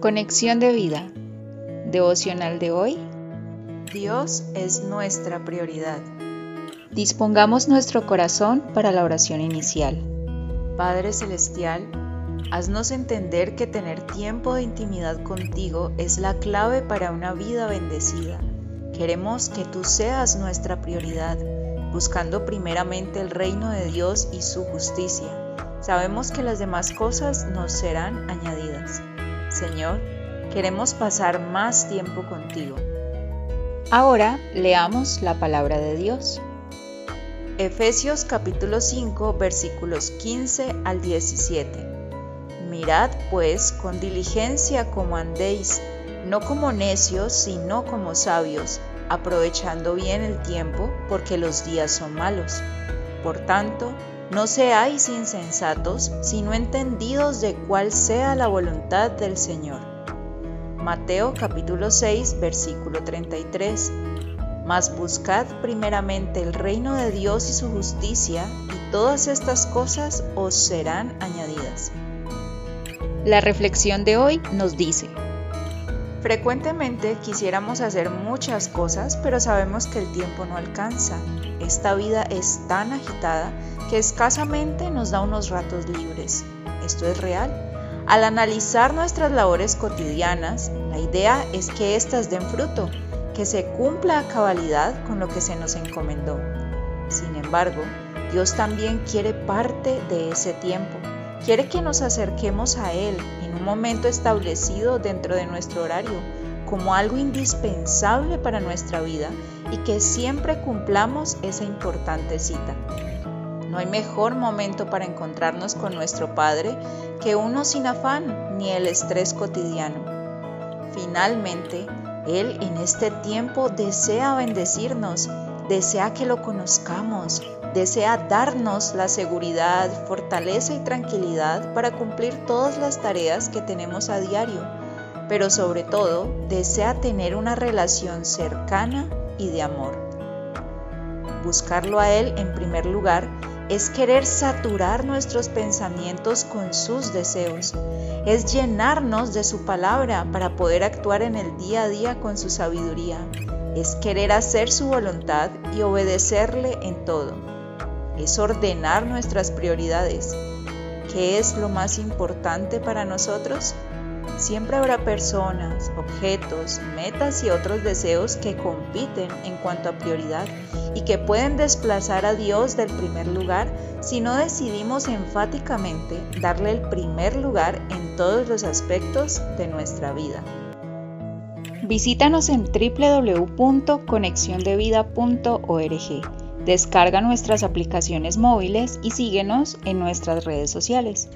Conexión de vida. Devocional de hoy. Dios es nuestra prioridad. Dispongamos nuestro corazón para la oración inicial. Padre Celestial, haznos entender que tener tiempo de intimidad contigo es la clave para una vida bendecida. Queremos que tú seas nuestra prioridad, buscando primeramente el reino de Dios y su justicia. Sabemos que las demás cosas nos serán añadidas. Señor, queremos pasar más tiempo contigo. Ahora leamos la palabra de Dios. Efesios capítulo 5 versículos 15 al 17. Mirad pues con diligencia como andéis, no como necios, sino como sabios, aprovechando bien el tiempo, porque los días son malos. Por tanto, no seáis insensatos, sino entendidos de cuál sea la voluntad del Señor. Mateo capítulo 6 versículo 33. Mas buscad primeramente el reino de Dios y su justicia, y todas estas cosas os serán añadidas. La reflexión de hoy nos dice, Frecuentemente quisiéramos hacer muchas cosas, pero sabemos que el tiempo no alcanza. Esta vida es tan agitada que escasamente nos da unos ratos libres. Esto es real. Al analizar nuestras labores cotidianas, la idea es que éstas den fruto, que se cumpla a cabalidad con lo que se nos encomendó. Sin embargo, Dios también quiere parte de ese tiempo Quiere que nos acerquemos a Él en un momento establecido dentro de nuestro horario como algo indispensable para nuestra vida y que siempre cumplamos esa importante cita. No hay mejor momento para encontrarnos con nuestro Padre que uno sin afán ni el estrés cotidiano. Finalmente, Él en este tiempo desea bendecirnos, desea que lo conozcamos, desea darnos la seguridad, fortaleza y tranquilidad para cumplir todas las tareas que tenemos a diario, pero sobre todo desea tener una relación cercana y de amor. Buscarlo a Él en primer lugar es querer saturar nuestros pensamientos con sus deseos, es llenarnos de su palabra para poder actuar en el día a día con su sabiduría, es querer hacer su voluntad y obedecerle en todo es ordenar nuestras prioridades. ¿Qué es lo más importante para nosotros? Siempre habrá personas, objetos, metas y otros deseos que compiten en cuanto a prioridad y que pueden desplazar a Dios del primer lugar si no decidimos enfáticamente darle el primer lugar en todos los aspectos de nuestra vida. Visítanos en www.conexiondevida.org Descarga nuestras aplicaciones móviles y síguenos en nuestras redes sociales.